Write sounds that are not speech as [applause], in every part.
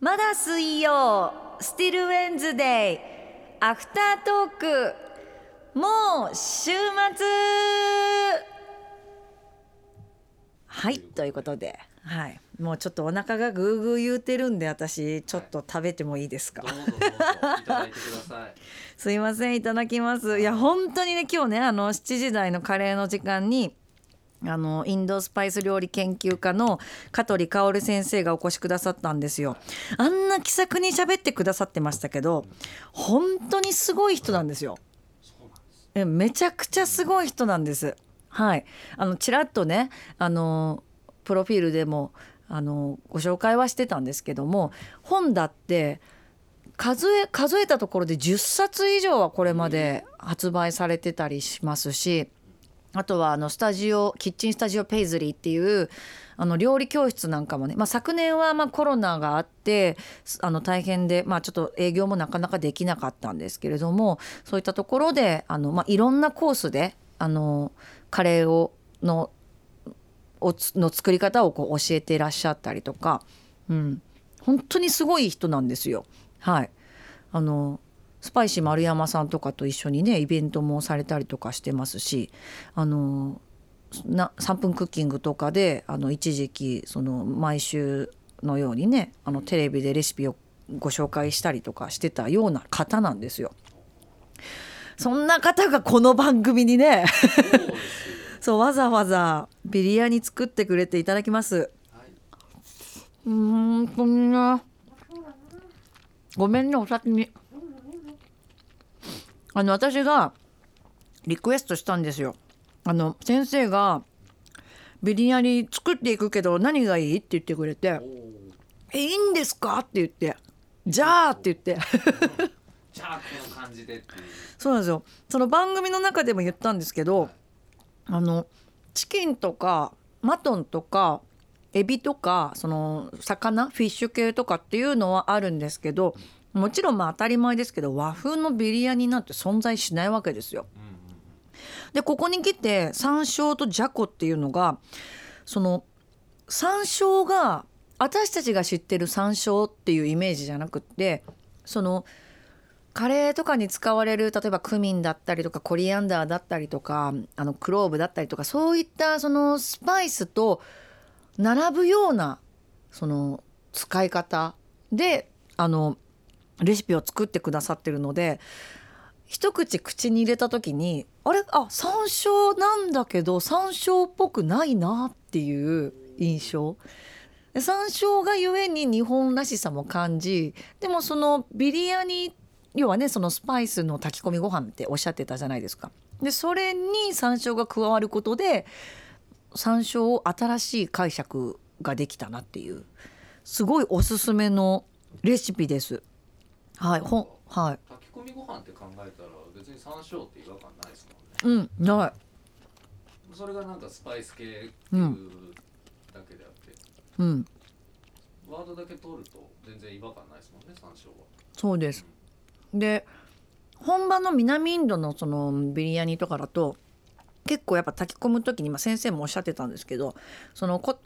まだ水曜スティルウェンズデイアフタートークもう週末。はいということではい。もうちょっとお腹がグーグー言うてるんで私ちょっと食べてもいいですか？[laughs] すいませんいただきます。いや本当にね今日ねあの7時台のカレーの時間にあのインドスパイス料理研究家の香取薫先生がお越しくださったんですよ。あんな気さくに喋ってくださってましたけど本当にすごい人なんですよ。えめちゃくちゃすごい人なんです。はい。あのちらっとねあのプロフィールでもあのご紹介はしてたんですけども本だって数え数えたところで10冊以上はこれまで発売されてたりしますしあとはあのスタジオキッチンスタジオペイズリーっていうあの料理教室なんかもね、まあ、昨年はまあコロナがあってあの大変で、まあ、ちょっと営業もなかなかできなかったんですけれどもそういったところであの、まあ、いろんなコースであのカレーをのおの作り方をこう教えていらっしゃったりとか、うん、本当にすごい人なんですよ。はい、あのスパイシー丸山さんとかと一緒にねイベントもされたりとかしてますしあのな3分クッキングとかであの一時期その毎週のようにねあのテレビでレシピをご紹介したりとかしてたような方なんですよ。そんな方がこの番組にねそう [laughs] わざわざビリヤニ作ってくれていただきます。はい。うーんこんなごめんねお先にあの私がリクエストしたんですよあの先生がビリヤニ作っていくけど何がいい？って言ってくれておお。「えいいんですか?」って言って「じゃあ」って言ってじゃあこの感じでっていう。そうなんですよその番組の中でも言ったんですけどあのチキンとかマトンとかエビとかその魚フィッシュ系とかっていうのはあるんですけどもちろんまあ当たり前ですけど和風のビリヤニなんて存在しないわけですよ。でここに来て山椒とじゃこっていうのがその山椒が私たちが知ってる山椒っていうイメージじゃなくってそのカレーとかに使われる例えばクミンだったりとかコリアンダーだったりとかあのクローブだったりとかそういったそのスパイスと並ぶようなその使い方であのレシピを作ってくださってるので一口口に入れた時にあれ？あ山椒なんだけど山椒っぽくないなっていう印象山椒がゆえに日本らしさも感じでもそのビリヤニ要はねそのスパイスの炊き込みご飯っておっしゃってたじゃないですか。でそれに山椒が加わることで山椒を新しい解釈ができたなっていうすごいおすすめのレシピです。はい、ほんはい。炊き込みご飯って考えたら別に山椒って違和感ないですもんね。うん、ない。それがなんかスパイス系っていうだけであって、うん、ワードだけ取ると全然違和感ないですもんね山椒は。そうです。で、本場の南インドのそのビリヤニとかだと結構やっぱ炊き込む時にまあ先生もおっしゃってたんですけど、そのこ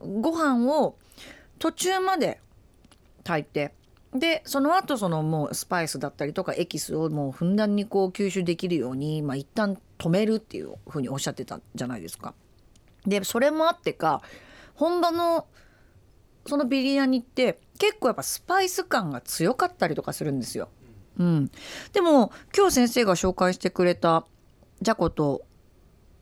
ご飯を途中まで炊いて。でその後そのもうスパイスだったりとかエキスをもうふんだんにこう吸収できるように、まあ、一旦止めるっていうふうにおっしゃってたじゃないですか。でそれもあってか本場のそのビリヤニって結構やっぱスパイス感が強かったりとかするんですよ。うん、でも今日先生が紹介してくれたじゃこと、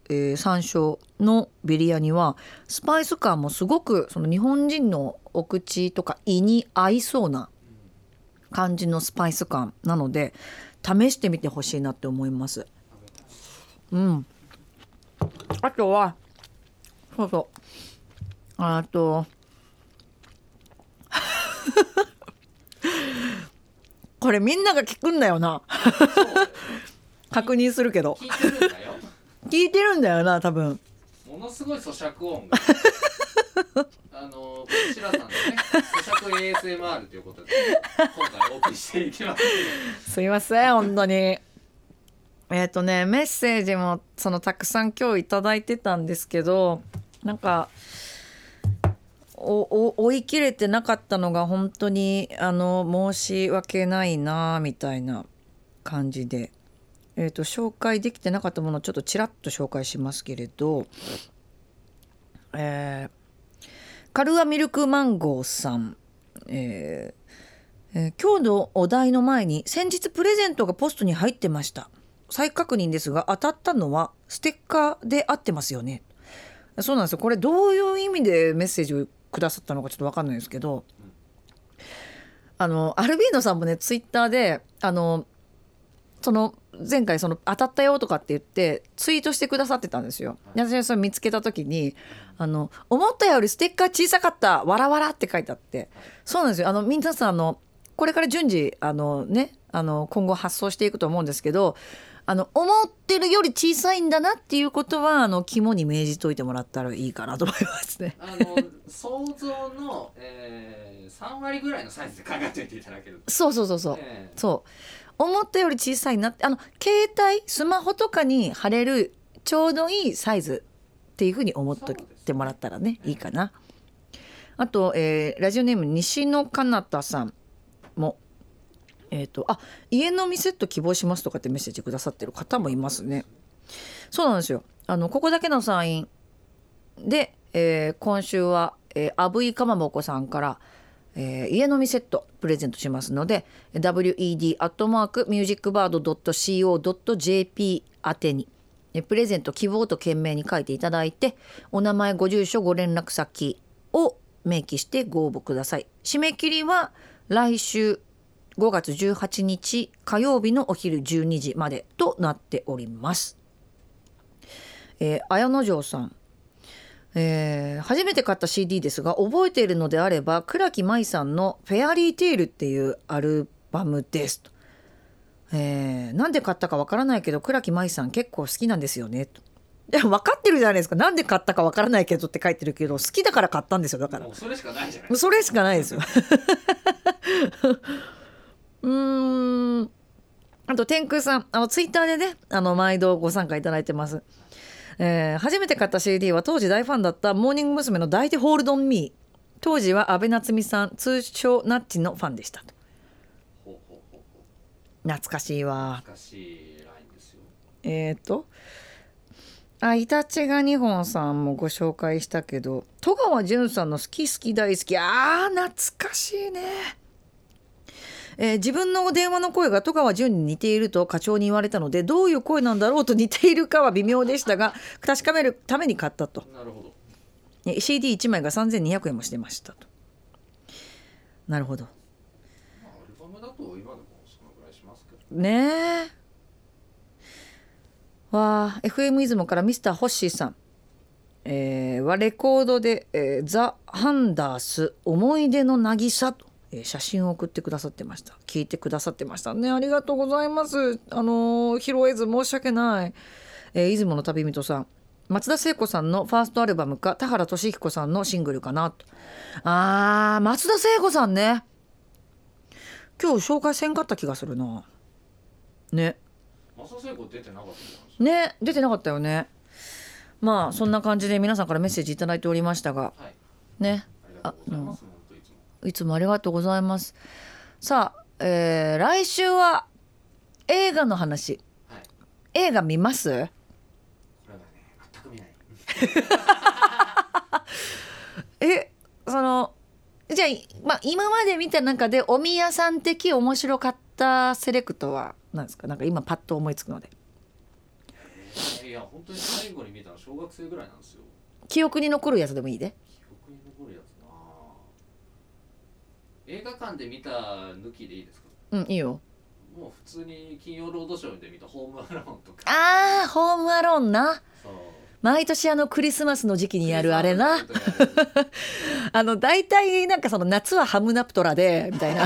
えー山椒のビリヤニはスパイス感もすごくその日本人のお口とか胃に合いそうな感じのスパイス感なので試してみてほしいなって思います。うん、あとはそうそうあと [laughs] これみんなが聞くんだよな確認するけど聞いてるんだよ。[laughs] な多分ものすごい咀嚼音が。[laughs] あの白さんのね咀嚼 ASMR ということで今回お送りしていきます。すいません本当にえっ、とねメッセージもそのたくさん今日いただいてたんですけどなんかおお追い切れてなかったのが本当にあの申し訳ないなみたいな感じで、えー、と紹介できてなかったものをちょっとちらっと紹介しますけれど、えーカルアミルクマンゴーさん、えーえー今日のお題の前に先日プレゼントがポストに入ってました。再確認ですが当たったのはステッカーで合ってますよね。そうなんですよ。これどういう意味でメッセージをくださったのかちょっと分かんないですけど。あのアルビーノさんもねツイッターであのその前回その当たったよとかって言ってツイートしてくださってたんですよ。で私がそれ見つけた時にあの「思ったよりステッカー小さかったわらわら」って書いてあって。そうなんですよ。あの皆さんあのこれから順次あのねあの今後発送していくと思うんですけどあの思ってるより小さいんだなっていうことはあの肝に銘じといてもらったらいいかなと思いますね。あの想像の、えー、3割ぐらいのサイズで考えておいていただけると、そうそうそうそう。えそう思ったより小さいなってあの携帯スマホとかに貼れるちょうどいいサイズっていうふうに思っといてもらったらねいいかな。あと、えーラジオネーム西野かなたさんも。えー、とあ家飲みセット希望しますとかってメッセージくださってる方もいますね。そうなんですよあのここだけのサインで、えー今週は、えー、あぶいかまぼこさんから、えー家飲みセットプレゼントしますので wed.musicbird.co.jp 宛てにプレゼント希望と懸命に書いていただいてお名前ご住所ご連絡先を明記してご応募ください締め切りは来週5月18日火曜日のお昼12時までとなっております。えー、綾野城さん、えー初めて買った CD ですが覚えているのであれば倉木舞さんの「フェアリーテイル」っていうアルバムですと。えーなんで買ったかわからないけど倉木舞さん結構好きなんですよねと。いや分かってるじゃないですかなんで買ったかわからないけどって書いてるけど好きだから買ったんですよだからそれしかないじゃないそれしかないですよ。[laughs] うーん。あと天空さん、あのツイッターでね、あの毎度ご参加いただいてます。えー初めて買った CD は当時大ファンだったモーニング娘。の抱いてホールドンミー。当時は安倍夏実さん、通称ナッチのファンでしたと。懐かしいわう。懐かしいラインですよえっ、と。あ、イタチが2本さんもご紹介したけど、戸川淳さんの好き好き大好き。あー、懐かしいね。えー自分の電話の声が戸川淳に似ていると課長に言われたのでどういう声なんだろうと似ているかは微妙でしたが [laughs] 確かめるために買ったと。なるほど。え CD1 枚が3200円もしてましたと。なるほど。まあアルバムだと今でもそのぐらいしますけどね。え。わあ FM 出雲からミスターホッシーさん。えーはレコードで、えーザ・ハンダース思い出の渚と、えー写真を送ってくださってました。聞いてくださってました。ねありがとうございます。あのー拾えず申し訳ない、えー出雲の旅人さん。松田聖子さんのファーストアルバムか田原俊彦さんのシングルかなと。あー松田聖子さんね。今日紹介せんかった気がするな。ね。マサ聖子出てなかったね出てなかったよね。まあそんな感じで皆さんからメッセージいただいておりましたが。かはい。ね。あうございつもありがとうございます。さあ、えー来週は映画の話。はい。映画見ます？これはね全く見ない。[laughs] えそのじゃあ、いまあ、今まで見た中でお宮さん的面白かったセレクトは何ですか？なんか今パッと思いつくので。いや本当に最後に見たの小学生ぐらいなんですよ。記憶に残るやつでもいいで。記憶に残るやつ。な映画館で見た抜きでいいですか？うんいいよ。もう普通に金曜ロードショーで見たホームアローンとか。あーホームアローンな。そう。毎年あのクリスマスの時期にやるあれな。[laughs] あの大体なんかその夏はハムナプトラでみたいな。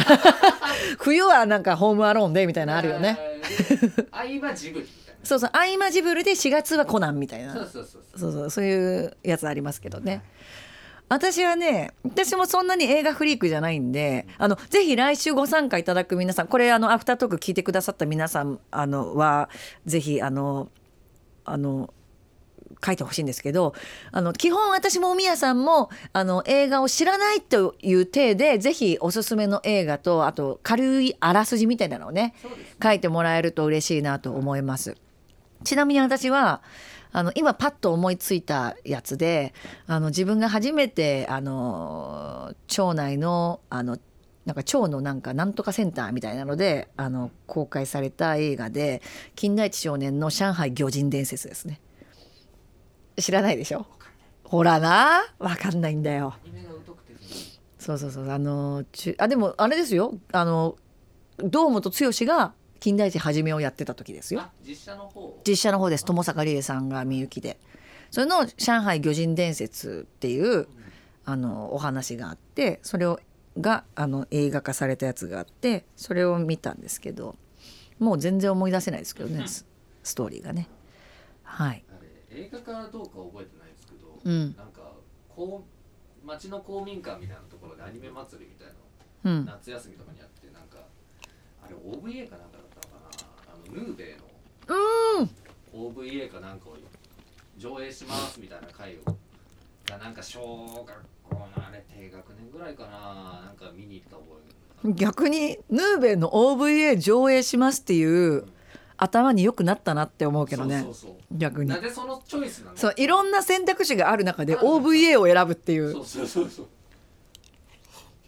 [laughs] 冬はなんかホームアローンでみたいなのあるよね。合間ジブリそうそう合間ジブルで4月はコナンみたいな。そうそうそうそう。そうそうそういうやつありますけどね私はね私もそんなに映画フリークじゃないんであのぜひ来週ご参加いただく皆さんこれあのアフタートーク聞いてくださった皆さんあのはぜひあのあの書いてほしいんですけどあの基本私もみやさんもあの映画を知らないという体でぜひおすすめの映画とあと軽いあらすじみたいなのをね書いてもらえると嬉しいなと思います。ちなみに私はあの今パッと思いついたやつであの自分が初めてあの町内のあのなんか町のなんかなんとかセンターみたいなのであの公開された映画で金田一少年の上海魚人伝説ですね。知らないでしょ？ほらなわかんないんだよ。そうそうそう。あのちあでもあれですよ。あの堂本剛が金田一はじめをやってた時ですよ。あ実写の方実写の方です。友坂理恵さんがみゆきで。それの「上海魚人伝説」っていうあのお話があってそれをがあの映画化されたやつがあってそれを見たんですけどもう全然思い出せないですけどねスストーリーがね。はい。あれ映画かどうかは覚えてないですけど、うん。なんかこう町の公民館みたいなところでアニメ祭りみたいなのうん。夏休みとかにやってなんかあれ OVA かなんかだったヌーベイのうん。OVA かなん。かを上映しますみたいな回をがなん。か小学校のあれ低学年ぐらいかななんか見に行った覚えが逆にヌーベの OVA 上映しますっていう頭によくなったなって思うけどね。逆に。なんでそのチョイスなのそういろんな選択肢がある中で OVA を選ぶっていう。そうそうそうそう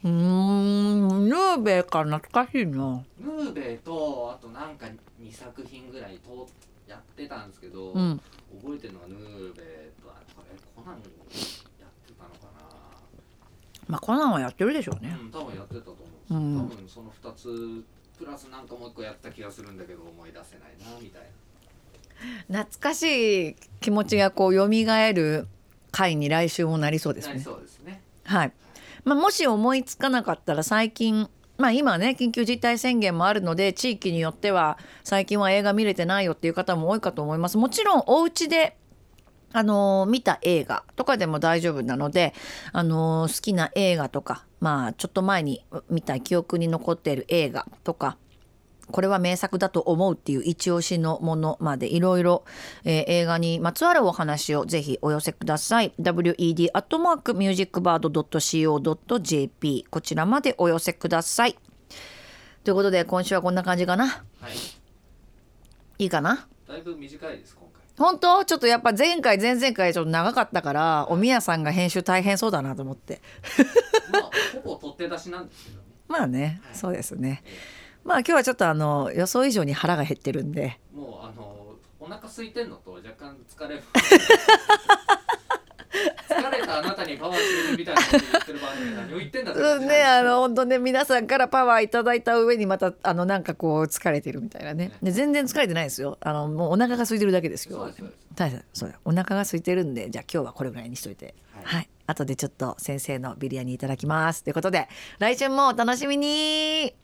うーんヌーベか懐かしいな。ヌーベイとあとなんか2作品ぐらいとやってたんですけど、うん。覚えてるのがヌーベイとあこれコナンやってたのかまあコナンはやってるでしょうな、ね。うん多分やってたと思ううん。多分その2つプラスなんかもう一個やった気がするんだけど思い出せないなみたいな。懐かしい気持ちがこう蘇る回に来週もなりそうですね。そうですね。はい、まあ、もし思いつかなかったら最近まあ今ね緊急事態宣言もあるので地域によっては最近は映画見れてないよっていう方も多いかと思います。もちろんお家であの見た映画とかでも大丈夫なので、あの好きな映画とかまあちょっと前に見た記憶に残っている映画とかこれは名作だと思うっていう一押しのものまでいろいろえー映画にまつわるお話をぜひお寄せください。Wed.musicbird.co.jp こちらまでお寄せください。ということで今週はこんな感じかな。はい。いいかな？だいぶ短いです今回。本当？ちょっとやっぱ前回前々回ちょっと長かったからおみやさんが編集大変そうだなと思って。まあほぼ取って出しなんですけどね。[laughs] まあねはい。そうですね。えまあ今日はちょっとあの予想以上に腹が減ってるんで。えもうあのお腹空いてんのと若干疲れ [laughs] 疲れたあなたにパワーしてるみたいなこと言ってる場合に何を言ってんだってねあの本当ね皆さんからパワーいただいた上にまたあのなんかこう疲れてるみたいなね。で全然疲れてないですよ。あのもうお腹が空いてるだけですよ。大丈夫。そうだお腹が空いてるんでじゃあ今日はこれぐらいにしといて。はい。はい、後でちょっと先生のビリヤニいただきます。ということで来週もお楽しみに